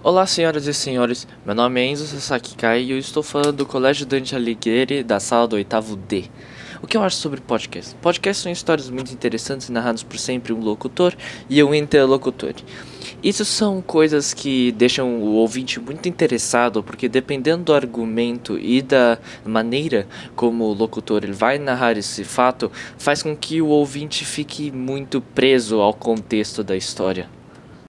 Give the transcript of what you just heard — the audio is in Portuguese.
Olá, senhoras e senhores. Meu nome é Enzo Sasaki Kai e eu estou falando do Colégio Dante Alighieri, da sala do oitavo D. O que eu acho sobre podcast? Podcasts são histórias muito interessantes narradas por sempre um locutor e um interlocutor. Isso são coisas que deixam o ouvinte muito interessado, porque dependendo do argumento e da maneira como o locutor ele vai narrar esse fato, faz com que o ouvinte fique muito preso ao contexto da história.